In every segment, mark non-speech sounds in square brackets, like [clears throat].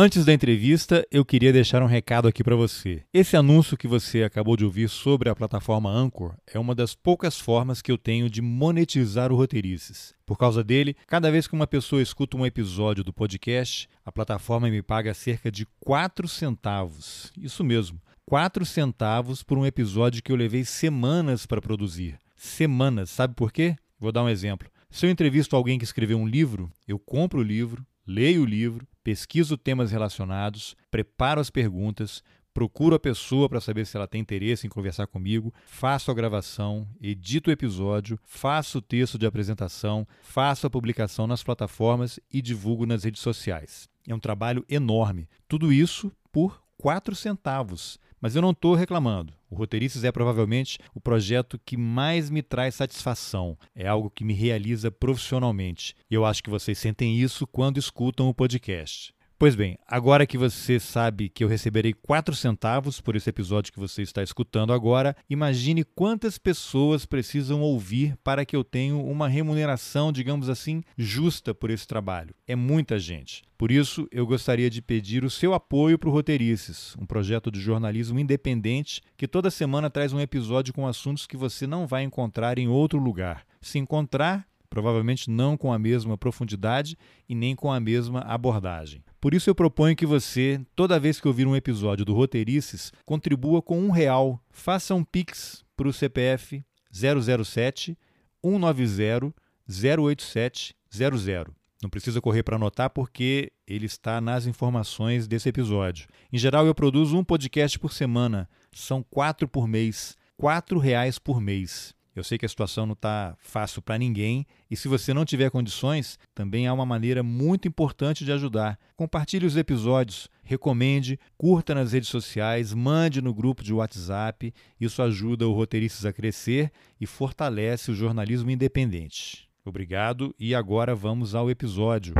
Antes da entrevista, eu queria deixar um recado aqui para você. Esse anúncio que você acabou de ouvir sobre a plataforma Anchor é uma das poucas formas que eu tenho de monetizar o Roteirices. Por causa dele, cada vez que uma pessoa escuta um episódio do podcast, a plataforma me paga cerca de 4 centavos. Isso mesmo, 4 centavos por um episódio que eu levei semanas para produzir. Semanas, sabe por quê? Vou dar um exemplo. Se eu entrevisto alguém que escreveu um livro, eu compro o livro, leio o livro, pesquiso temas relacionados, preparo as perguntas, procuro a pessoa para saber se ela tem interesse em conversar comigo, faço a gravação, edito o episódio, faço o texto de apresentação, faço a publicação nas plataformas e divulgo nas redes sociais. É um trabalho enorme. Tudo isso por 4 centavos. Mas eu não estou reclamando. O Roteiristas é provavelmente o projeto que mais me traz satisfação. É algo que me realiza profissionalmente. E eu acho que vocês sentem isso quando escutam o podcast. Pois bem, agora que você sabe que eu receberei 4 centavos por esse episódio que você está escutando agora, imagine quantas pessoas precisam ouvir para que eu tenha uma remuneração, digamos assim, justa por esse trabalho. É muita gente. Por isso, eu gostaria de pedir o seu apoio para o Roteirices, um projeto de jornalismo independente que toda semana traz um episódio com assuntos que você não vai encontrar em outro lugar. Se encontrar, provavelmente não com a mesma profundidade e nem com a mesma abordagem. Por isso eu proponho que você, toda vez que ouvir um episódio do Roteirices, contribua com um real. Faça um Pix para o CPF 007 190 087 00. Não precisa correr para anotar porque ele está nas informações desse episódio. Em geral, eu produzo um podcast por semana. São quatro por mês. Quatro reais por mês. Eu sei que a situação não está fácil para ninguém e se você não tiver condições, também há uma maneira muito importante de ajudar. Compartilhe os episódios, recomende, curta nas redes sociais, mande no grupo de WhatsApp. Isso ajuda o Roteiristas a crescer e fortalece o jornalismo independente. Obrigado e agora vamos ao episódio.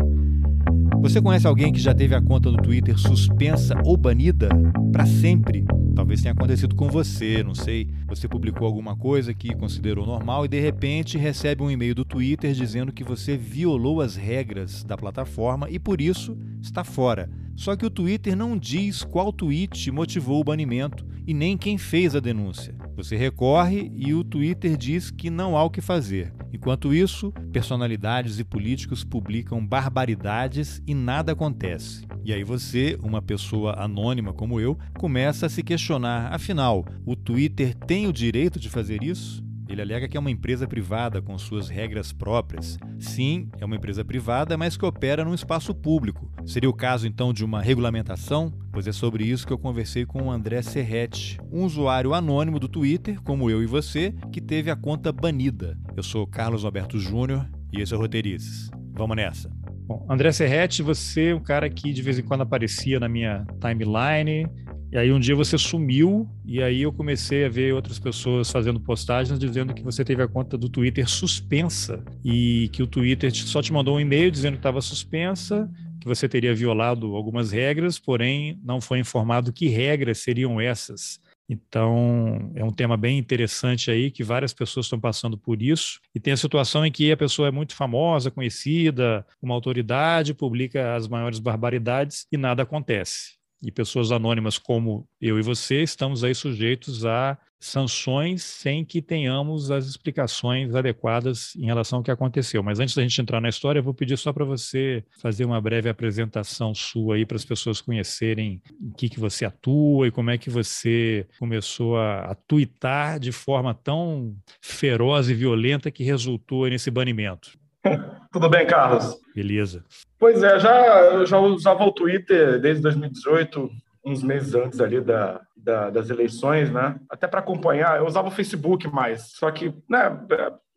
Você conhece alguém que já teve a conta do Twitter suspensa ou banida para sempre? Talvez tenha acontecido com você, não sei. Você publicou alguma coisa que considerou normal e de repente recebe um e-mail do Twitter dizendo que você violou as regras da plataforma e por isso está fora. Só que o Twitter não diz qual tweet motivou o banimento e nem quem fez a denúncia. Você recorre e o Twitter diz que não há o que fazer. Enquanto isso, personalidades e políticos publicam barbaridades e nada acontece. E aí você, uma pessoa anônima como eu, começa a se questionar: afinal, o Twitter tem o direito de fazer isso? Ele alega que é uma empresa privada com suas regras próprias. Sim, é uma empresa privada, mas que opera num espaço público. Seria o caso então de uma regulamentação? Pois é sobre isso que eu conversei com o André Serretti, um usuário anônimo do Twitter, como eu e você, que teve a conta banida. Eu sou Carlos Alberto Júnior e esse é o Roteirices. Vamos nessa. Bom, André Serretti, você é um cara que de vez em quando aparecia na minha timeline, e aí um dia você sumiu e aí eu comecei a ver outras pessoas fazendo postagens dizendo que você teve a conta do Twitter suspensa e que o Twitter só te mandou um e-mail dizendo que estava suspensa, que você teria violado algumas regras, porém não foi informado que regras seriam essas. Então, é um tema bem interessante aí, que várias pessoas estão passando por isso. E tem a situação em que a pessoa é muito famosa, conhecida, uma autoridade, publica as maiores barbaridades e nada acontece e pessoas anônimas como eu e você estamos aí sujeitos a sanções sem que tenhamos as explicações adequadas em relação ao que aconteceu. Mas antes da gente entrar na história, eu vou pedir só para você fazer uma breve apresentação sua aí para as pessoas conhecerem em que, que você atua e como é que você começou a, a tuitar de forma tão feroz e violenta que resultou nesse banimento. [laughs] Tudo bem, Carlos? Beleza. Pois é, já, eu já usava o Twitter desde 2018, uns meses antes ali da, da das eleições, né? Até para acompanhar, eu usava o Facebook mais, só que, né,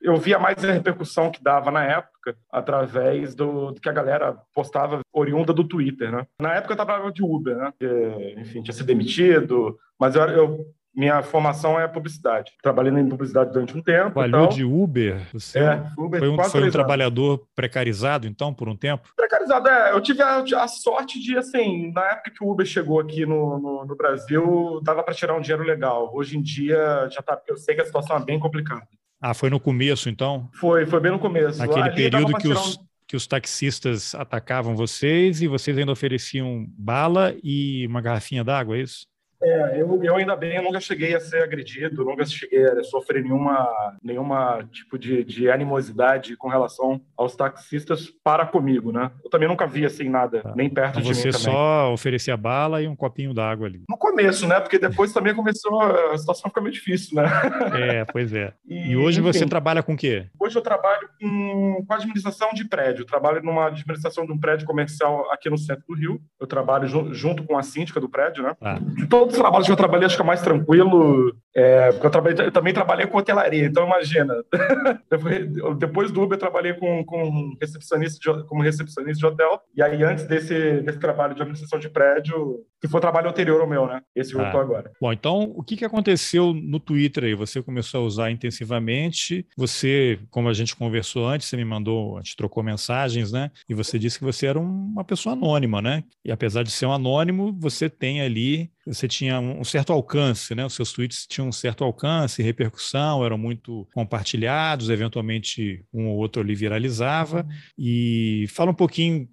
eu via mais a repercussão que dava na época através do, do, que a galera postava oriunda do Twitter, né? Na época eu trabalhava de Uber, né? Que, enfim, tinha sido demitido, mas eu, eu minha formação é publicidade. Trabalhei em publicidade durante um tempo. Trabalhou de Uber? Você é, Uber foi um, foi um trabalhador precarizado, então, por um tempo? Precarizado, é. Eu tive a, a sorte de, assim, na época que o Uber chegou aqui no, no, no Brasil, dava para tirar um dinheiro legal. Hoje em dia, já tá, eu sei que a situação é bem complicada. Ah, foi no começo, então? Foi, foi bem no começo. Aquele Ali período que os, que os taxistas atacavam vocês e vocês ainda ofereciam bala e uma garrafinha d'água, é isso? É, eu, eu ainda bem, eu nunca cheguei a ser agredido, nunca cheguei a sofrer nenhuma, nenhuma tipo de, de animosidade com relação aos taxistas para comigo, né? Eu também nunca vi assim nada, tá. nem perto então de você mim Você só oferecia bala e um copinho d'água ali. No começo, né? Porque depois também começou, a situação fica meio difícil, né? É, pois é. [laughs] E, e hoje enfim, você trabalha com o quê? Hoje eu trabalho com, com administração de prédio. Eu trabalho numa administração de um prédio comercial aqui no centro do Rio. Eu trabalho junto com a síndica do prédio, né? Ah. De todo os trabalhos que eu trabalhei, acho que é mais tranquilo. É, porque eu, trabalhei, eu também trabalhei com hotelaria, então imagina. [laughs] Depois do Uber, eu trabalhei com, com recepcionista de, como recepcionista de hotel. E aí, antes desse, desse trabalho de administração de prédio, que foi o trabalho anterior ao meu, né? Esse voltou ah. agora. Bom, então, o que, que aconteceu no Twitter aí? Você começou a usar intensivamente. Você, como a gente conversou antes, você me mandou, a gente trocou mensagens, né? E você disse que você era uma pessoa anônima, né? E apesar de ser um anônimo, você tem ali você tinha um certo alcance, né? Os seus tweets tinham um certo alcance, repercussão, eram muito compartilhados, eventualmente um ou outro ali viralizava. E fala um pouquinho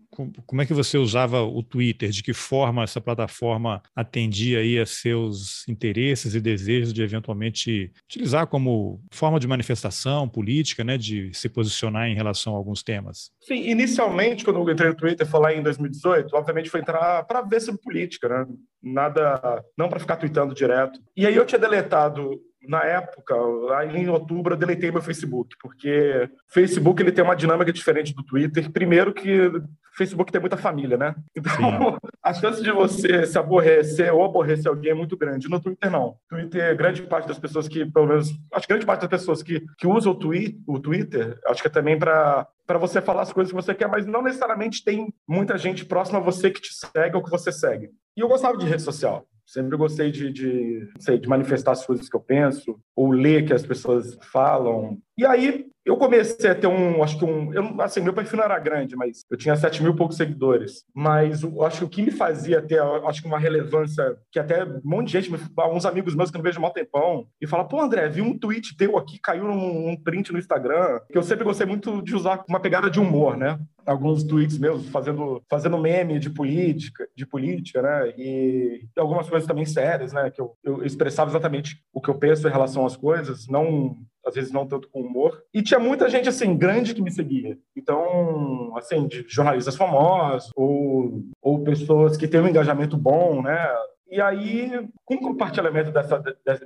como é que você usava o Twitter? De que forma essa plataforma atendia aí a seus interesses e desejos de eventualmente utilizar como forma de manifestação política, né, de se posicionar em relação a alguns temas? Sim, inicialmente, quando eu entrei no Twitter, falar em 2018, obviamente foi entrar para ver sobre política, né? Nada, não para ficar tweetando direto. E aí eu tinha deletado na época, aí em outubro, eu deletei meu Facebook, porque Facebook ele tem uma dinâmica diferente do Twitter. Primeiro que Facebook tem muita família, né? Então, Sim. [laughs] a chance de você se aborrecer ou aborrecer alguém é muito grande. No Twitter, não. Twitter, grande parte das pessoas que, pelo menos, acho que grande parte das pessoas que, que usam o, twi o Twitter, acho que é também para para você falar as coisas que você quer, mas não necessariamente tem muita gente próxima a você que te segue ou que você segue. E eu gostava de rede social. Sempre gostei de, de, sei, de manifestar as coisas que eu penso, ou ler que as pessoas falam. E aí eu comecei a ter um, acho que um, eu, assim, meu perfil não era grande, mas eu tinha 7 mil e poucos seguidores. Mas eu acho que o que me fazia ter, acho que uma relevância, que até um monte de gente, alguns amigos meus que eu não vejo há um tempão, e fala, pô, André, vi um tweet teu aqui, caiu num um print no Instagram, que eu sempre gostei muito de usar uma pegada de humor, né? Alguns tweets meus fazendo, fazendo meme de política, de política, né? E algumas coisas também sérias, né? Que eu, eu expressava exatamente o que eu penso em relação às coisas, não às vezes não tanto com humor. E tinha muita gente, assim, grande que me seguia. Então, assim, de jornalistas famosos ou, ou pessoas que têm um engajamento bom, né? E aí, com o compartilhamento dessa,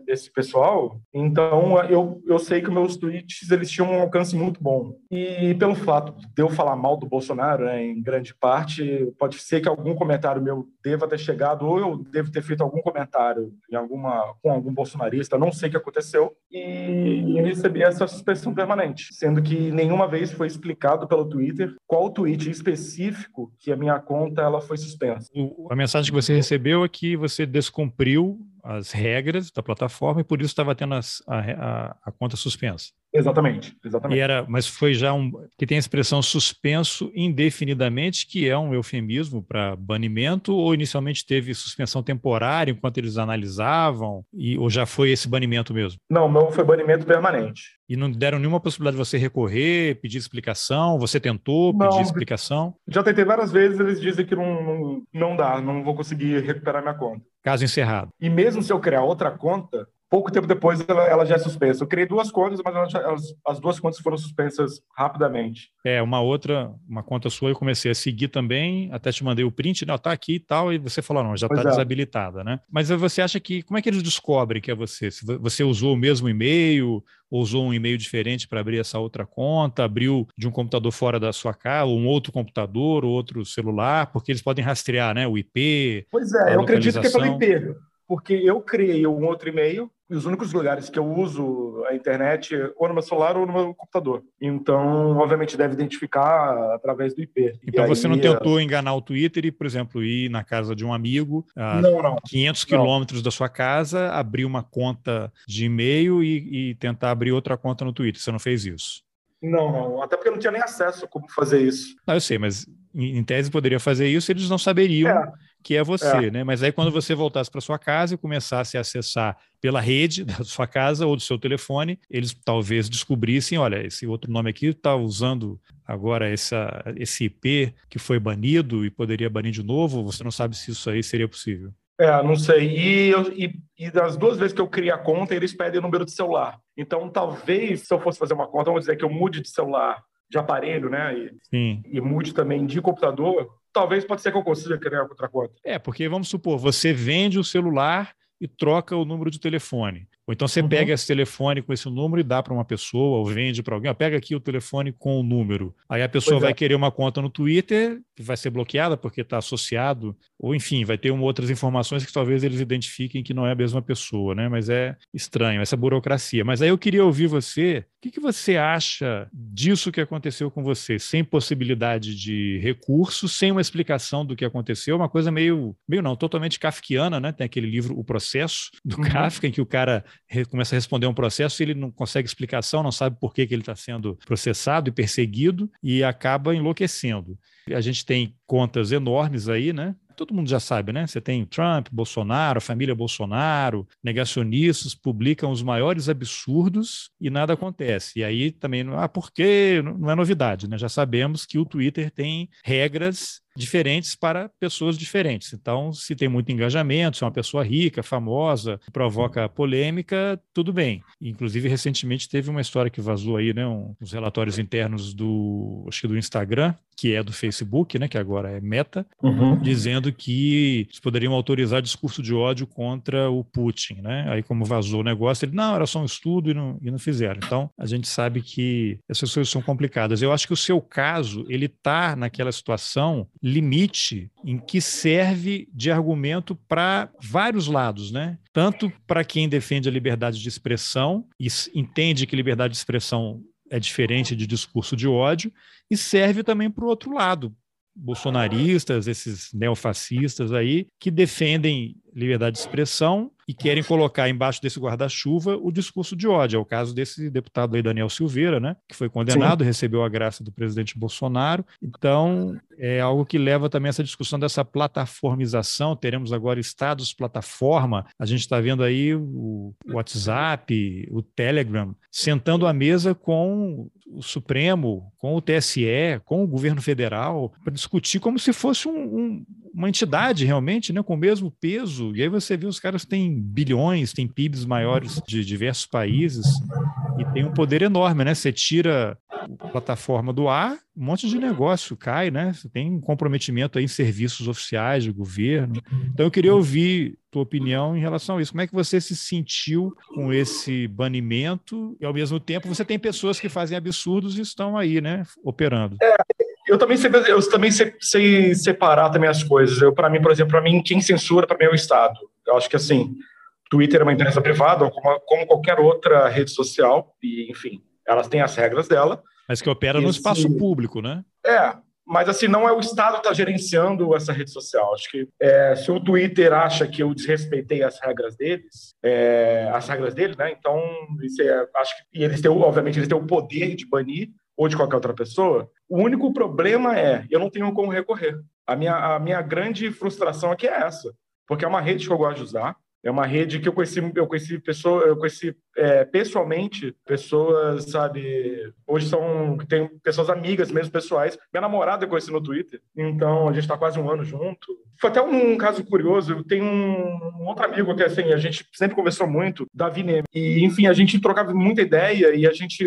desse pessoal, então eu, eu sei que meus tweets eles tinham um alcance muito bom. E pelo fato de eu falar mal do Bolsonaro, né, em grande parte, pode ser que algum comentário meu deva ter chegado, ou eu devo ter feito algum comentário em alguma, com algum bolsonarista, não sei o que aconteceu, e eu recebi essa suspensão permanente, sendo que nenhuma vez foi explicado pelo Twitter qual tweet específico que a minha conta ela foi suspensa. A mensagem que você recebeu é que você você descumpriu as regras da plataforma e por isso estava tendo as, a, a, a, conta suspensa. Exatamente, exatamente. E era, mas foi já um que tem a expressão suspenso indefinidamente, que é um eufemismo para banimento, ou inicialmente teve suspensão temporária enquanto eles analisavam, e, ou já foi esse banimento mesmo? Não, meu foi banimento permanente. E não deram nenhuma possibilidade de você recorrer, pedir explicação? Você tentou pedir não, explicação? Já tentei várias vezes, eles dizem que não, não, não dá, não vou conseguir recuperar minha conta. Caso encerrado. E mesmo se eu criar outra conta, pouco tempo depois ela, ela, já é suspensa. Eu criei duas contas, mas elas, elas, as duas contas foram suspensas rapidamente. É, uma outra, uma conta sua eu comecei a seguir também, até te mandei o print, não, tá aqui e tal, e você falou, não, já está é. desabilitada, né? Mas você acha que, como é que eles descobrem que é você? Se você usou o mesmo e-mail, ou usou um e-mail diferente para abrir essa outra conta, abriu de um computador fora da sua casa, ou um outro computador, ou outro celular, porque eles podem rastrear, né, o IP. Pois é, eu acredito que é pelo IP porque eu criei um outro e-mail os únicos lugares que eu uso a internet ou no meu celular ou no meu computador. Então, obviamente, deve identificar através do IP. Então, você não tentou enganar o Twitter e, por exemplo, ir na casa de um amigo a não, não. 500 quilômetros da sua casa, abrir uma conta de e-mail e, e tentar abrir outra conta no Twitter. Você não fez isso? Não, não. Até porque eu não tinha nem acesso a como fazer isso. Não, eu sei, mas em tese poderia fazer isso, eles não saberiam é. Que é você, é. né? Mas aí quando você voltasse para sua casa e começasse a acessar pela rede [laughs] da sua casa ou do seu telefone, eles talvez descobrissem, olha, esse outro nome aqui está usando agora essa, esse IP que foi banido e poderia banir de novo. Você não sabe se isso aí seria possível. É, não sei. E, eu, e, e, das duas vezes que eu criei a conta, eles pedem o número de celular. Então, talvez, se eu fosse fazer uma conta, vamos dizer que eu mude de celular, de aparelho, né? E, Sim. e mude também de computador, talvez pode ser que eu consiga criar outra conta. É, porque vamos supor, você vende o celular e troca o número de telefone. Ou então você uhum. pega esse telefone com esse número e dá para uma pessoa, ou vende para alguém. Ó, pega aqui o telefone com o número. Aí a pessoa pois vai é. querer uma conta no Twitter, que vai ser bloqueada porque está associado, ou enfim, vai ter uma, outras informações que talvez eles identifiquem que não é a mesma pessoa, né? Mas é estranho, essa burocracia. Mas aí eu queria ouvir você, o que, que você acha disso que aconteceu com você? Sem possibilidade de recurso, sem uma explicação do que aconteceu, uma coisa meio, meio não, totalmente kafkiana, né? Tem aquele livro O Processo, do uhum. Kafka, em que o cara começa a responder um processo e ele não consegue explicação, não sabe por que, que ele está sendo processado e perseguido e acaba enlouquecendo. A gente tem contas enormes aí, né? todo mundo já sabe, né? Você tem Trump, Bolsonaro, família Bolsonaro, negacionistas publicam os maiores absurdos e nada acontece. E aí também, ah, por quê? Não é novidade, né? Já sabemos que o Twitter tem regras diferentes para pessoas diferentes. Então, se tem muito engajamento, se é uma pessoa rica, famosa, provoca polêmica, tudo bem. Inclusive, recentemente teve uma história que vazou aí, né, um, uns relatórios internos do, acho que do Instagram, que é do Facebook, né, que agora é Meta, uhum. dizendo que eles poderiam autorizar discurso de ódio contra o Putin, né? Aí como vazou o negócio, ele não, era só um estudo e não, e não fizeram. Então, a gente sabe que essas coisas são complicadas. Eu acho que o seu caso, ele está naquela situação limite em que serve de argumento para vários lados, né? Tanto para quem defende a liberdade de expressão e entende que liberdade de expressão é diferente de discurso de ódio, e serve também para o outro lado, bolsonaristas, esses neofascistas aí, que defendem liberdade de expressão e querem colocar embaixo desse guarda-chuva o discurso de ódio. É o caso desse deputado aí, Daniel Silveira, né, que foi condenado, Sim. recebeu a graça do presidente Bolsonaro. Então, é algo que leva também essa discussão dessa plataformização. Teremos agora estados plataforma. A gente está vendo aí o WhatsApp, o Telegram, sentando à mesa com o Supremo, com o TSE, com o governo federal, para discutir como se fosse um, um, uma entidade realmente, né, com o mesmo peso. E aí você vê os caras têm bilhões, têm PIBs maiores de diversos países e tem um poder enorme, né? Você tira plataforma do ar, um monte de negócio cai, né? Você tem um comprometimento aí em serviços oficiais de governo. Então eu queria ouvir tua opinião em relação a isso. Como é que você se sentiu com esse banimento e ao mesmo tempo você tem pessoas que fazem absurdos e estão aí, né, operando? É, eu também sei, eu também sei, sei separar também as coisas. Eu, para mim, por exemplo, para mim, quem censura para mim é o Estado. Eu acho que assim, Twitter é uma empresa privada, como, como qualquer outra rede social, e enfim, elas têm as regras dela. Mas que opera no espaço público, né? É, mas assim, não é o Estado que está gerenciando essa rede social. Acho que é, se o Twitter acha que eu desrespeitei as regras deles, é, as regras dele, né? Então, é, acho que e eles têm, obviamente, eles têm o poder de banir ou de qualquer outra pessoa. O único problema é, eu não tenho como recorrer. A minha, a minha grande frustração aqui é essa, porque é uma rede que eu gosto de usar, é uma rede que eu conheci, eu conheci pessoa, eu conheci é, pessoalmente pessoas, sabe? Hoje são tem pessoas amigas mesmo pessoais. Minha namorada eu conheci no Twitter, então a gente está quase um ano junto. Foi até um, caso curioso. Eu tenho um, outro amigo que assim a gente sempre conversou muito, Davi Neme. E enfim a gente trocava muita ideia e a gente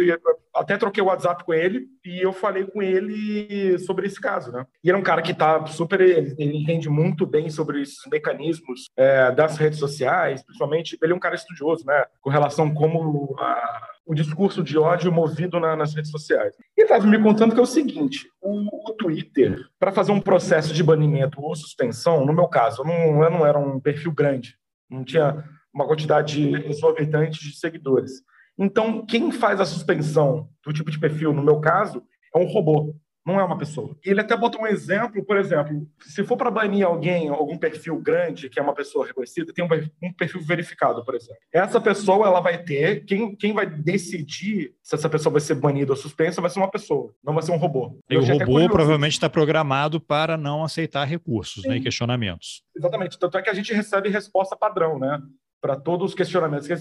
até troquei o WhatsApp com ele e eu falei com ele sobre esse caso, né? E era um cara que tá super, ele, ele entende muito bem sobre esses mecanismos é, das redes sociais, principalmente ele é um cara estudioso, né? Com relação como a, o discurso de ódio movido na, nas redes sociais. E estava me contando que é o seguinte: o, o Twitter, para fazer um processo de banimento ou suspensão, no meu caso, eu não, eu não era um perfil grande, não tinha uma quantidade exorbitante de seguidores. Então, quem faz a suspensão do tipo de perfil, no meu caso, é um robô. Não é uma pessoa. E ele até bota um exemplo, por exemplo, se for para banir alguém, algum perfil grande, que é uma pessoa reconhecida, tem um perfil verificado, por exemplo. Essa pessoa, ela vai ter, quem, quem vai decidir se essa pessoa vai ser banida ou suspensa vai ser uma pessoa, não vai ser um robô. E o robô provavelmente está programado para não aceitar recursos né, e questionamentos. Exatamente. Tanto é que a gente recebe resposta padrão, né? Para todos os questionamentos que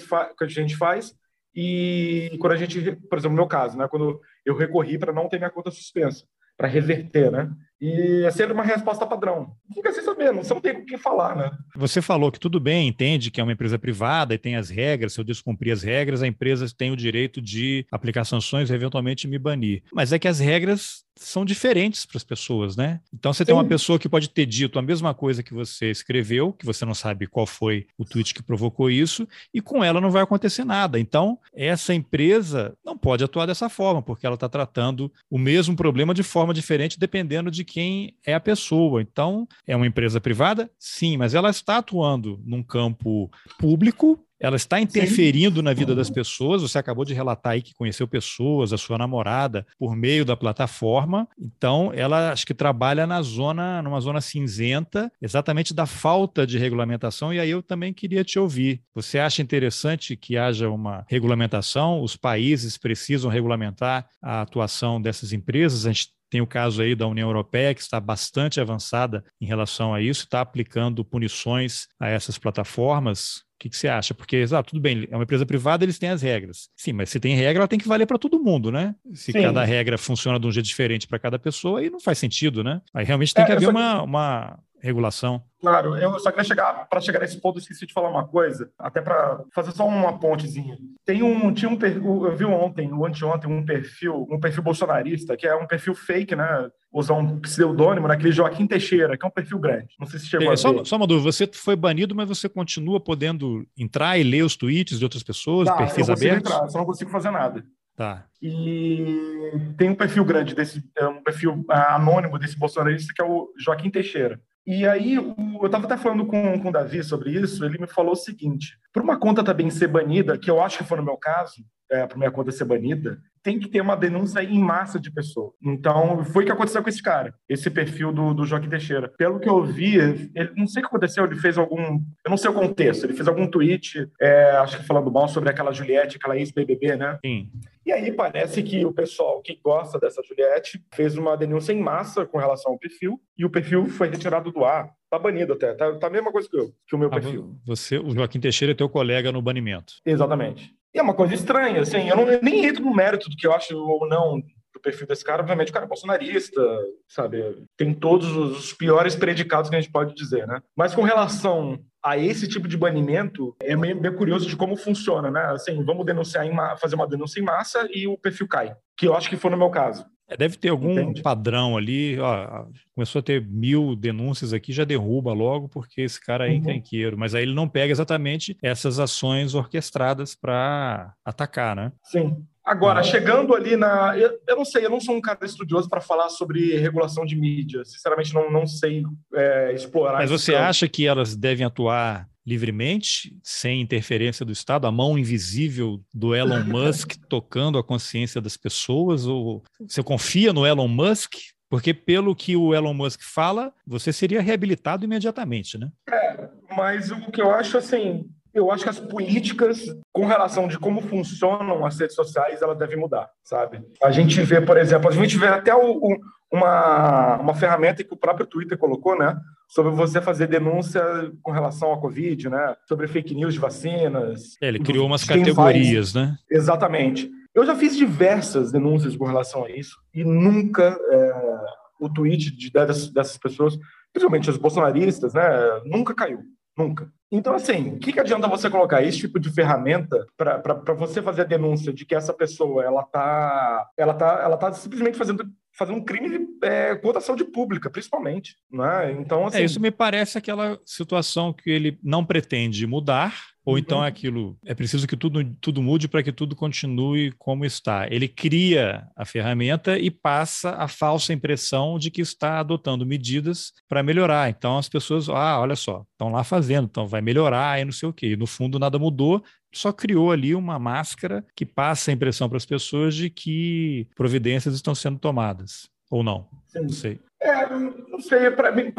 a gente faz, e quando a gente, por exemplo, no meu caso, né, quando eu recorri para não ter minha conta suspensa, para reverter, né? E é sempre uma resposta padrão. Fica sem saber, você não tem o que falar, né? Você falou que tudo bem, entende que é uma empresa privada e tem as regras, se eu descumprir as regras, a empresa tem o direito de aplicar sanções e eventualmente me banir. Mas é que as regras são diferentes para as pessoas, né? Então você Sim. tem uma pessoa que pode ter dito a mesma coisa que você escreveu, que você não sabe qual foi o tweet que provocou isso, e com ela não vai acontecer nada. Então, essa empresa não pode atuar dessa forma, porque ela está tratando o mesmo problema de forma diferente, dependendo de quem é a pessoa. Então, é uma empresa privada? Sim, mas ela está atuando num campo público ela está interferindo Sim. na vida das pessoas. Você acabou de relatar aí que conheceu pessoas, a sua namorada, por meio da plataforma. Então, ela acho que trabalha na zona, numa zona cinzenta, exatamente da falta de regulamentação. E aí eu também queria te ouvir. Você acha interessante que haja uma regulamentação? Os países precisam regulamentar a atuação dessas empresas? A gente tem o caso aí da União Europeia, que está bastante avançada em relação a isso, está aplicando punições a essas plataformas. O que, que, você acha? Porque, ah, tudo bem, é uma empresa privada, eles têm as regras. Sim, mas se tem regra, ela tem que valer para todo mundo, né? Se Sim. cada regra funciona de um jeito diferente para cada pessoa, aí não faz sentido, né? Aí realmente tem é, que haver uma, uma regulação. Claro, eu só queria chegar, para chegar nesse ponto, eu esqueci de falar uma coisa, até para fazer só uma pontezinha. Tem um, tinha um, eu vi ontem, ou anteontem, um perfil, um perfil bolsonarista, que é um perfil fake, né? Usar um pseudônimo naquele Joaquim Teixeira, que é um perfil grande. Não sei se chegou é, a só, só uma dúvida, você foi banido, mas você continua podendo entrar e ler os tweets de outras pessoas, tá, perfis eu abertos? Entrar, só não consigo fazer nada. Tá. E tem um perfil grande desse, é um perfil ah, anônimo desse bolsonarista que é o Joaquim Teixeira. E aí, eu estava até falando com, com o Davi sobre isso, ele me falou o seguinte: para uma conta também ser banida, que eu acho que foi no meu caso, é, para minha conta ser banida, tem que ter uma denúncia em massa de pessoas. Então, foi o que aconteceu com esse cara, esse perfil do, do Joaquim Teixeira. Pelo que eu vi, ele, não sei o que aconteceu, ele fez algum. Eu não sei o contexto, ele fez algum tweet, é, acho que falando mal sobre aquela Juliette, aquela ex-BBB, né? Sim. E aí parece que o pessoal que gosta dessa Juliette fez uma denúncia em massa com relação ao perfil, e o perfil foi retirado do ar. Tá banido até, tá, tá a mesma coisa que, eu, que o meu ah, perfil. Você, o Joaquim Teixeira é teu colega no banimento. Exatamente. E é uma coisa estranha, assim, eu não, nem entro no mérito do que eu acho ou não do perfil desse cara. Obviamente, o cara é bolsonarista, sabe? Tem todos os piores predicados que a gente pode dizer, né? Mas com relação a esse tipo de banimento, é meio, meio curioso de como funciona, né? Assim, vamos denunciar, fazer uma denúncia em massa e o perfil cai, que eu acho que foi no meu caso. É, deve ter algum Entende? padrão ali. Ó, começou a ter mil denúncias aqui, já derruba logo, porque esse cara é uhum. encrenqueiro. Mas aí ele não pega exatamente essas ações orquestradas para atacar, né? Sim. Agora, ah. chegando ali na. Eu, eu, não sei, eu não sou um cara estudioso para falar sobre regulação de mídia. Sinceramente, não, não sei é, explorar. Mas você campo. acha que elas devem atuar livremente, sem interferência do Estado, a mão invisível do Elon [laughs] Musk tocando a consciência das pessoas? Ou você confia no Elon Musk? Porque, pelo que o Elon Musk fala, você seria reabilitado imediatamente, né? É, mas o que eu acho, assim, eu acho que as políticas com relação de como funcionam as redes sociais, elas devem mudar, sabe? A gente vê, por exemplo, a gente vê até o, o, uma, uma ferramenta que o próprio Twitter colocou, né? Sobre você fazer denúncia com relação à Covid, né? Sobre fake news de vacinas. É, ele criou umas categorias, faz... né? Exatamente. Eu já fiz diversas denúncias com relação a isso e nunca é, o tweet de, dessas, dessas pessoas, principalmente os bolsonaristas, né? Nunca caiu. Nunca. Então, assim, o que, que adianta você colocar esse tipo de ferramenta para você fazer a denúncia de que essa pessoa ela tá, ela tá, ela tá simplesmente fazendo fazendo um crime é, contra a saúde pública, principalmente. Né? Então, é, assim... É, isso me parece aquela situação que ele não pretende mudar, ou então uhum. é aquilo, é preciso que tudo, tudo mude para que tudo continue como está. Ele cria a ferramenta e passa a falsa impressão de que está adotando medidas para melhorar. Então as pessoas, ah, olha só, estão lá fazendo, então vai melhorar e não sei o quê. No fundo nada mudou, só criou ali uma máscara que passa a impressão para as pessoas de que providências estão sendo tomadas. Ou não? Sim. Não sei. É, não sei, para mim,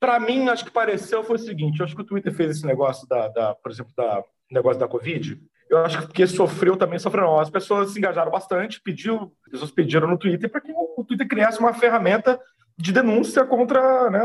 para mim, acho que pareceu foi o seguinte: eu acho que o Twitter fez esse negócio da, da por exemplo, da negócio da Covid. Eu acho que porque sofreu também sofreu. Não. As pessoas se engajaram bastante, pediu, as pessoas pediram no Twitter para que o Twitter criasse uma ferramenta de denúncia contra né,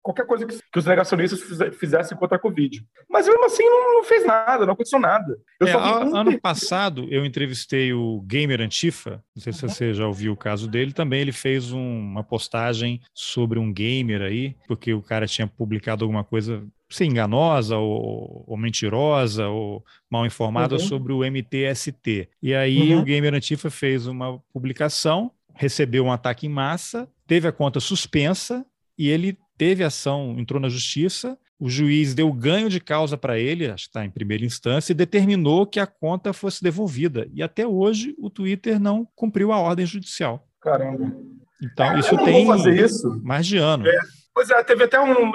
qualquer coisa que, que, os negacionistas fizessem contra a Covid. Mas mesmo assim não, não fez nada, não aconteceu nada. É, um... Ano passado eu entrevistei o Gamer Antifa, não sei se você já ouviu o caso dele, também ele fez um, uma postagem sobre um gamer aí, porque o cara tinha publicado alguma coisa ser enganosa ou, ou, mentirosa ou mal informada uhum. sobre o MTST. E aí uhum. o Gamer Antifa fez uma publicação recebeu um ataque em massa, teve a conta suspensa e ele teve ação, entrou na justiça. O juiz deu ganho de causa para ele, acho que está em primeira instância, e determinou que a conta fosse devolvida. E até hoje o Twitter não cumpriu a ordem judicial. Caramba. Então, isso tem isso. mais de ano. É. Pois é, teve até um,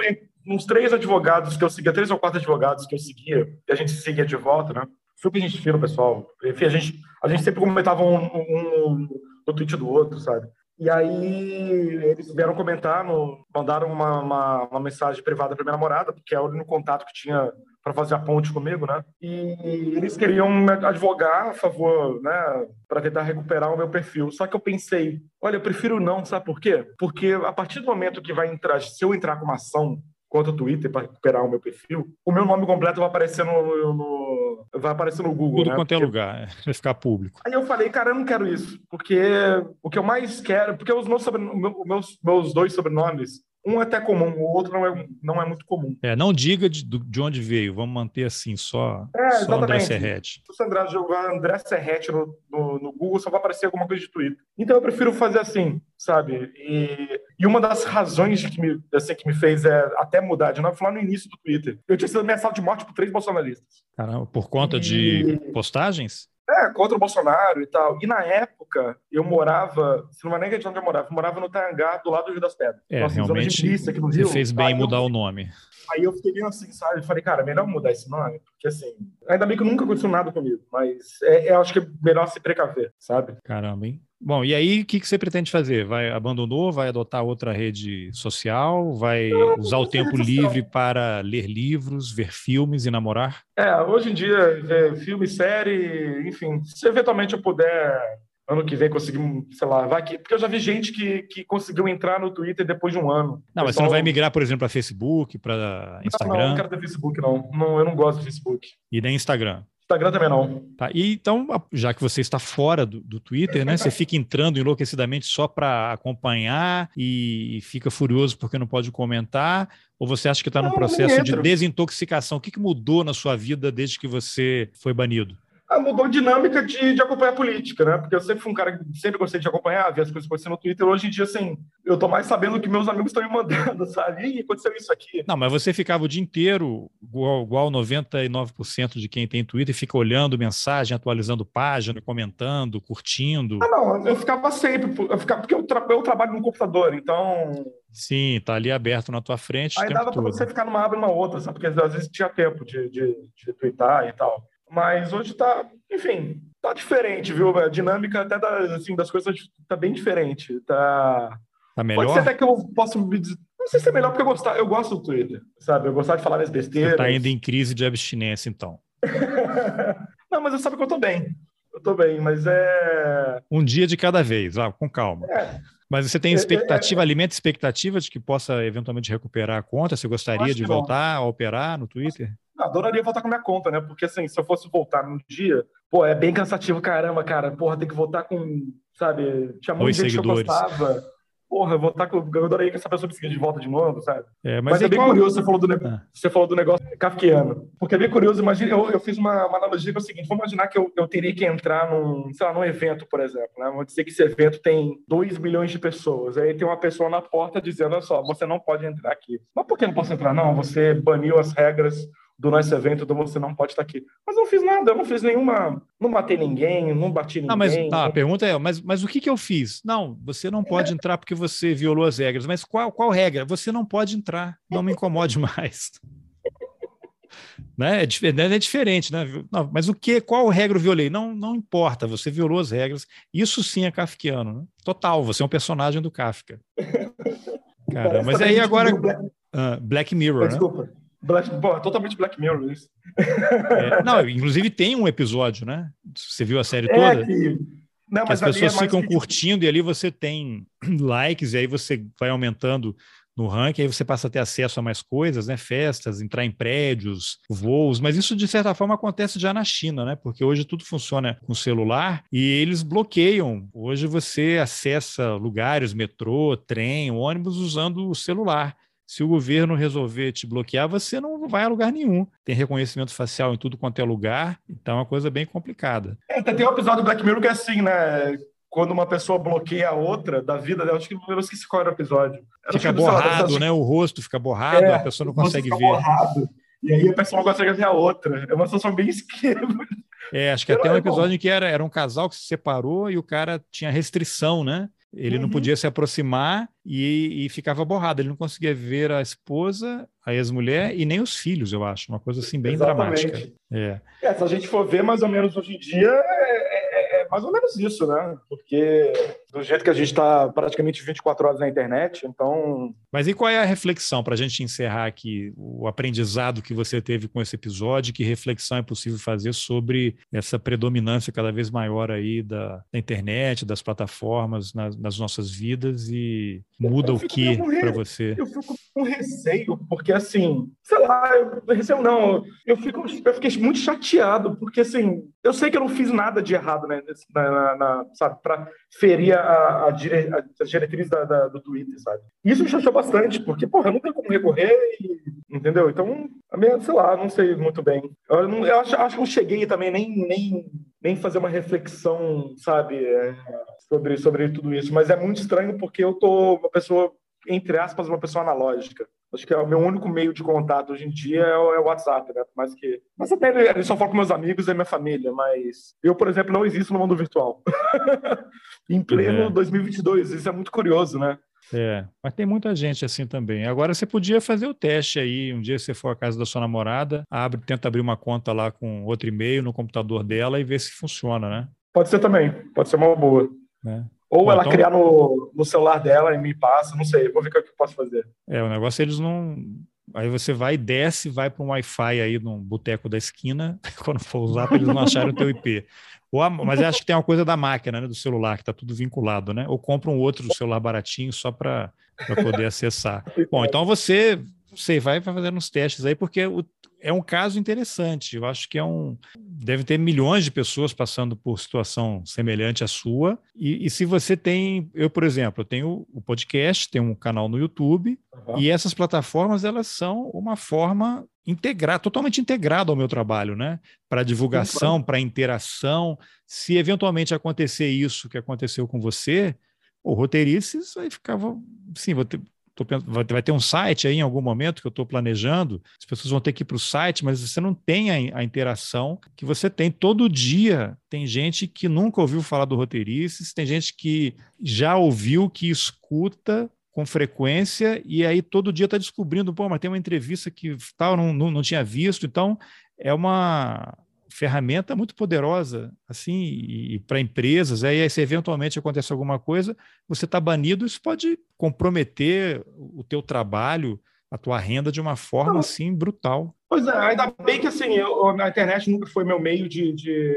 uns três advogados que eu seguia, três ou quatro advogados que eu seguia, e a gente seguia de volta, né? Super gente fina, pessoal. Enfim, a gente, a gente sempre comentava um, um no tweet do outro, sabe? E aí eles vieram comentar, no, mandaram uma, uma, uma mensagem privada para minha namorada, porque é o único contato que tinha para fazer a ponte comigo, né? E eles queriam advogar a favor, né, para tentar recuperar o meu perfil. Só que eu pensei, olha, eu prefiro não, sabe por quê? Porque a partir do momento que vai entrar, se eu entrar com uma ação contra o Twitter para recuperar o meu perfil, o meu nome completo vai aparecer no, no vai aparecer no Google. Tudo né? quanto é lugar, é, vai ficar público. Aí eu falei, cara, eu não quero isso, porque o que eu mais quero, porque os meus, sobre, meus, meus dois sobrenomes um é até comum, o outro não é, não é muito comum. É, não diga de, de onde veio, vamos manter assim, só, é, só André Serrete. Se você jogar André Serrete no, no, no, Google, só vai aparecer alguma coisa de Twitter. Então eu prefiro fazer assim, sabe? E, e uma das razões que me, assim, que me fez é até mudar de nome foi lá no início do Twitter. Eu tinha sido ameaçado de morte por três bolsonaristas. Caramba, por conta e... de postagens? É, contra o Bolsonaro e tal. E na época, eu morava, se não é nem de onde eu morava, eu morava no Tangá, do lado do Rio das Pedras. É, Nossa, realmente, aqui no Rio. você fez bem mudar eu, o nome. Aí eu fiquei bem assim, sabe? Falei, cara, melhor mudar esse nome, porque assim, ainda bem que nunca aconteceu nada comigo, mas é, eu acho que é melhor se precaver, sabe? Caramba, hein? Bom, e aí o que, que você pretende fazer? Vai abandonou? Vai adotar outra rede social? Vai não, usar o tempo livre para ler livros, ver filmes e namorar? É, hoje em dia, ver filme, série, enfim, se eventualmente eu puder ano que vem conseguir, sei lá, vai que. Porque eu já vi gente que, que conseguiu entrar no Twitter depois de um ano. Não, mas você não vai migrar, por exemplo, para Facebook, para Instagram? Não, não, não quero ter Facebook, não. não. Eu não gosto de Facebook. E nem Instagram? Instagram também não. Tá, e então, já que você está fora do, do Twitter, né? Você fica entrando enlouquecidamente só para acompanhar e fica furioso porque não pode comentar? Ou você acha que está num processo de desintoxicação? O que, que mudou na sua vida desde que você foi banido? Ah, mudou a dinâmica de, de acompanhar a política, né? Porque eu sempre fui um cara que sempre gostei de acompanhar, ver as coisas acontecendo no Twitter. Hoje em dia, assim, eu tô mais sabendo que meus amigos estão me mandando, [laughs] sabe? Ih, aconteceu isso aqui. Não, mas você ficava o dia inteiro, igual, igual 99% de quem tem Twitter, fica olhando mensagem, atualizando página, comentando, curtindo. Ah, não, eu ficava sempre, eu ficava, porque eu, tra eu trabalho no computador, então Sim, tá ali aberto na tua frente. Aí dava para você ficar numa aba e numa outra, sabe? Porque às vezes tinha tempo de, de, de twittar e tal. Mas hoje está, enfim, tá diferente, viu? A dinâmica até das, assim, das coisas tá bem diferente. Tá, tá melhor? Pode ser até que eu possa me dizer... Não sei se é melhor porque eu, gostar, eu gosto do Twitter, sabe? Eu gostava de falar as besteiras. Você tá ainda em crise de abstinência, então. [laughs] Não, mas eu sabe que eu tô bem. Eu tô bem, mas é... Um dia de cada vez, ah, com calma. É. Mas você tem expectativa, é, é, alimenta expectativa de que possa eventualmente recuperar a conta? Você gostaria de voltar não. a operar no Twitter? Adoraria voltar com a minha conta, né? Porque assim, se eu fosse voltar num dia, pô, é bem cansativo, caramba, cara. Porra, tem que voltar com, sabe? Tinha muita gente seguidores. que eu gostava. Porra, eu vou estar com. Eu adoraria que essa pessoa me de volta de novo, sabe? É, mas, mas é bem qual... curioso, você falou, do negócio, ah. você falou do negócio kafkiano. Porque é bem curioso, imagina, eu, eu fiz uma, uma, analogia que é o seguinte: vamos imaginar que eu, eu teria que entrar num, sei lá, num evento, por exemplo. Né? Vamos dizer que esse evento tem 2 milhões de pessoas. Aí tem uma pessoa na porta dizendo: olha só, você não pode entrar aqui. Mas por que não posso entrar? Não, você baniu as regras do nosso evento, então você não pode estar aqui. Mas eu não fiz nada, eu não fiz nenhuma. Não matei ninguém, não bati ninguém. Não, mas tá, a pergunta é: mas, mas o que, que eu fiz? Não, você não pode é. entrar porque você violou as regras. Mas qual, qual regra? Você não pode entrar, não me incomode mais. [laughs] Né? É, é diferente, né? Não, mas o que? Qual regra eu violei? Não, não importa, você violou as regras. Isso sim é kafkiano, né? Total, você é um personagem do Kafka. [laughs] Cara, mas aí agora. Black, uh, Black Mirror, né? Black, totalmente Black Mirror isso. É, não, inclusive tem um episódio, né? Você viu a série é toda? Que... Não, que as é pessoas é ficam que... curtindo e ali você tem [clears throat] likes e aí você vai aumentando no ranking, aí você passa a ter acesso a mais coisas, né? Festas, entrar em prédios, voos, mas isso de certa forma acontece já na China, né? Porque hoje tudo funciona com celular e eles bloqueiam. Hoje você acessa lugares, metrô, trem, ônibus usando o celular. Se o governo resolver te bloquear, você não vai a lugar nenhum. Tem reconhecimento facial em tudo quanto é lugar, então é uma coisa bem complicada. É, tem um episódio do Black Mirror que é assim, né? quando uma pessoa bloqueia a outra da vida dela, acho que eu esqueci qual era o episódio. Era fica borrado, assim, né? O rosto fica borrado, é, a pessoa não consegue ver. Borrado, e aí a pessoa não consegue ver a outra. É uma situação bem esquema. É, acho que até um episódio em que era, era um casal que se separou e o cara tinha restrição, né? Ele uhum. não podia se aproximar e, e, ficava borrado. Ele não conseguia ver a esposa, a ex-mulher e nem os filhos, eu acho. Uma coisa assim bem Exatamente. dramática. É. é. se a gente for ver mais ou menos hoje em dia, é, é mais ou menos isso, né? Porque do jeito que a gente está praticamente 24 horas na internet, então. Mas e qual é a reflexão para a gente encerrar aqui o aprendizado que você teve com esse episódio? Que reflexão é possível fazer sobre essa predominância cada vez maior aí da, da internet, das plataformas nas, nas, nossas vidas e muda o que para você? Eu fico com receio, porque assim, sei lá, eu, receio não, eu, fico, eu fiquei muito chateado, porque assim, eu sei que eu não fiz nada de errado, né? Na, na, na sabe, para ferir a, dire, a diretriz da, da, do Twitter, sabe? Isso me chateou bastante, porque, porra, não tem como recorrer, e, entendeu? Então, sei lá, não sei muito bem. Eu, não, eu acho, acho que não cheguei também nem, nem, nem fazer uma reflexão, sabe, é, sobre, sobre tudo isso, mas é muito estranho porque eu tô uma pessoa entre aspas, uma pessoa analógica. Acho que é o meu único meio de contato hoje em dia é o, é o WhatsApp, né? Mais que. Mas até ele só falo com meus amigos e minha família, mas eu, por exemplo, não existo no mundo virtual. [laughs] em pleno é. 2022, isso é muito curioso, né? É, mas tem muita gente assim também. Agora você podia fazer o teste aí. Um dia você for à casa da sua namorada, abre, tenta abrir uma conta lá com outro e-mail no computador dela e ver se funciona, né? Pode ser também, pode ser uma boa. É. Ou Bom, ela então... criar no, no celular dela e me passa, não sei, vou ver o que eu posso fazer. É, o negócio é eles não. Aí você vai desce, vai para um Wi-Fi aí num boteco da esquina, [laughs] quando for usar, para eles não acharem o teu IP. Ou a... Mas acho que tem uma coisa da máquina, né, do celular, que está tudo vinculado, né? Ou compra um outro celular baratinho só para poder acessar. Bom, então você, você vai fazendo uns testes aí, porque o, é um caso interessante. Eu acho que é um. Deve ter milhões de pessoas passando por situação semelhante à sua. E, e se você tem. Eu, por exemplo, eu tenho o podcast, tenho um canal no YouTube, uhum. e essas plataformas elas são uma forma integrada, totalmente integrada ao meu trabalho, né? Para divulgação, para interação. Se eventualmente acontecer isso que aconteceu com você, o roteirices aí ficava. Sim, vou ter, pensando, vai, vai ter um site aí em algum momento que eu estou planejando, as pessoas vão ter que ir para o site, mas você não tem a, a, interação que você tem todo dia. Tem gente que nunca ouviu falar do roteirices, tem gente que já ouviu, que escuta com frequência e aí todo dia está descobrindo, pô, mas tem uma entrevista que tal, não, não, não tinha visto, então é uma ferramenta muito poderosa, assim, e, para empresas. Aí, se eventualmente acontece alguma coisa, você está banido, isso pode comprometer o teu trabalho, a tua renda de uma forma Não. assim brutal. Pois é, ainda bem que assim, eu, a internet nunca foi meu meio de, de,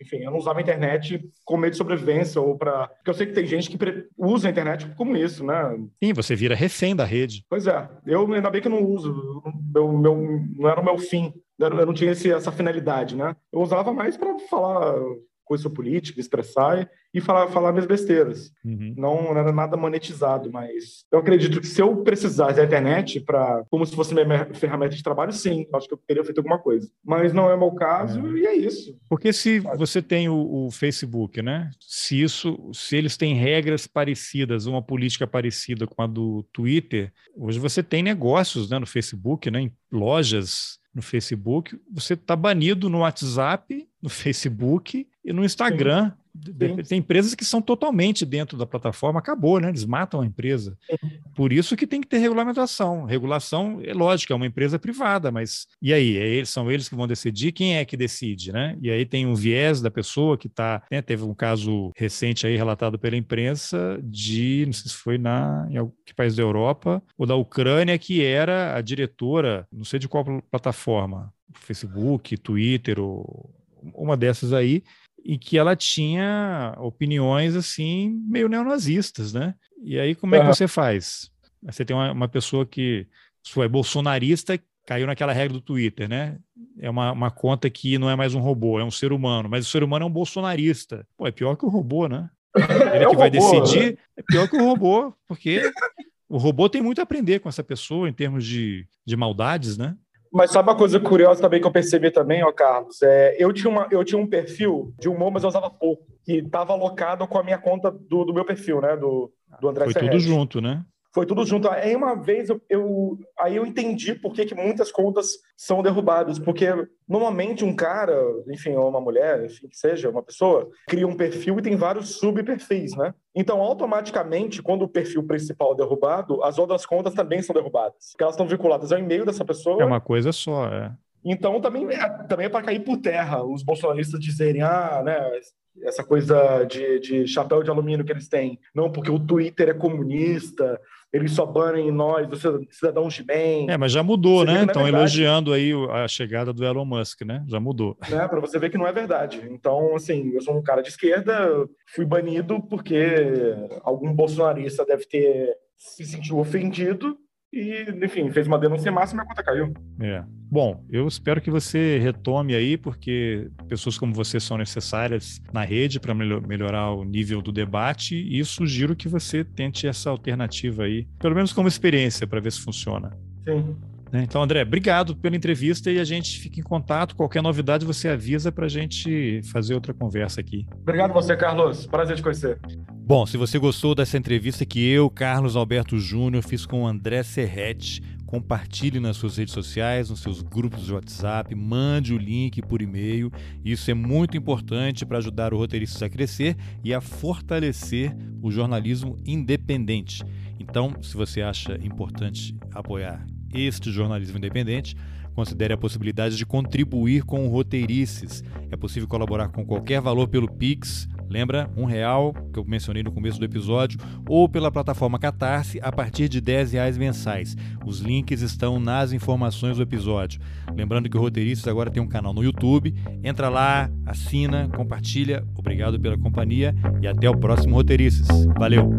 enfim, eu não usava a internet com medo de sobrevivência ou para, porque eu sei que tem gente que usa a internet como isso, né? Sim, você vira refém da rede. Pois é, eu ainda bem que eu não uso, meu, meu, não era o meu fim eu não tinha esse, essa finalidade, né? Eu usava mais para falar coisa política, expressar e falar, falar minhas besteiras. Uhum. Não, não, era nada monetizado, mas eu acredito que se eu precisasse da internet para como se fosse minha ferramenta de trabalho, sim, acho que eu teria feito alguma coisa. Mas não é o meu caso é. e é isso. Porque se você tem o, o, Facebook, né? Se isso, se eles têm regras parecidas, uma política parecida com a do Twitter, hoje você tem negócios, né, no Facebook, né, em lojas no Facebook, você está banido no WhatsApp, no Facebook e no Instagram. Sim. Sim. Tem empresas que são totalmente dentro da plataforma, acabou, né? Eles matam a empresa. Por isso que tem que ter regulamentação. Regulação, é lógico, é uma empresa privada, mas e aí? É eles, são eles que vão decidir quem é que decide, né? E aí tem um viés da pessoa que está. Né? Teve um caso recente aí relatado pela imprensa de, não sei se foi na, em que país da Europa, ou da Ucrânia, que era a diretora, não sei de qual plataforma, Facebook, Twitter, ou uma dessas aí, e que ela tinha opiniões assim meio neonazistas, né? E aí como é que você faz? Você tem uma, uma pessoa que sua é bolsonarista, caiu naquela regra do Twitter, né? É uma, uma conta que não é mais um robô, é um ser humano, mas o ser humano é um bolsonarista. Pô, é pior que o robô, né? [laughs] Ele é que vai robô, decidir, né? é pior que o robô, porque o robô tem muito a aprender com essa pessoa em termos de, de maldades, né? Mas sabe uma coisa curiosa também que eu percebi também, ó, Carlos? É, eu, tinha uma, eu tinha um perfil de humor, mas eu usava pouco. Que estava alocado com a minha conta do, do meu perfil, né? Do, do André Foi Serrete. tudo junto, né? Foi tudo junto. Aí uma vez eu, eu, aí eu entendi por que, que muitas contas são derrubadas. Porque normalmente um cara, enfim, ou uma mulher, enfim, que seja, uma pessoa, cria um perfil e tem vários subperfis, né? Então, automaticamente, quando o perfil principal é derrubado, as outras contas também são derrubadas. Porque elas estão vinculadas ao e-mail dessa pessoa. É uma coisa só, é. Então, também é, também é para cair por terra os bolsonaristas dizerem, ah, né, essa coisa de, de chapéu de alumínio que eles têm. Não, porque o Twitter é comunista, eles só banem nós, os cidadãos de bem. É, mas já mudou, né? Estão é elogiando aí a chegada do Elon Musk, né? Já mudou. Né? Para você ver que não é verdade. Então, assim, eu sou um cara de esquerda, fui banido porque algum bolsonarista deve ter se sentiu ofendido e, enfim, fez uma denúncia máxima e a conta caiu. É. Bom, eu espero que você retome aí, porque pessoas como você são necessárias na rede para melhorar o nível do debate e sugiro que você tente essa alternativa aí, pelo menos como experiência, para ver se funciona. Sim. Né? Então, André, obrigado pela entrevista e a gente fica em contato. Qualquer novidade você avisa para a gente fazer outra conversa aqui. Obrigado você, Carlos. Prazer te conhecer. Bom, se você gostou dessa entrevista que eu, Carlos Alberto Júnior, fiz com o André Serrete, compartilhe nas suas redes sociais, nos seus grupos de WhatsApp, mande o link por e-mail. Isso é muito importante para ajudar o roteirista a crescer e a fortalecer o jornalismo independente. Então, se você acha importante apoiar este jornalismo independente, considere a possibilidade de contribuir com o Roteirices. É possível colaborar com qualquer valor pelo Pix, lembra? Um real, que eu mencionei no começo do episódio, ou pela plataforma Catarse a partir de 10 reais mensais. Os links estão nas informações do episódio. Lembrando que o Roteirices agora tem um canal no YouTube. Entra lá, assina, compartilha. Obrigado pela companhia e até o próximo Roteirices. Valeu!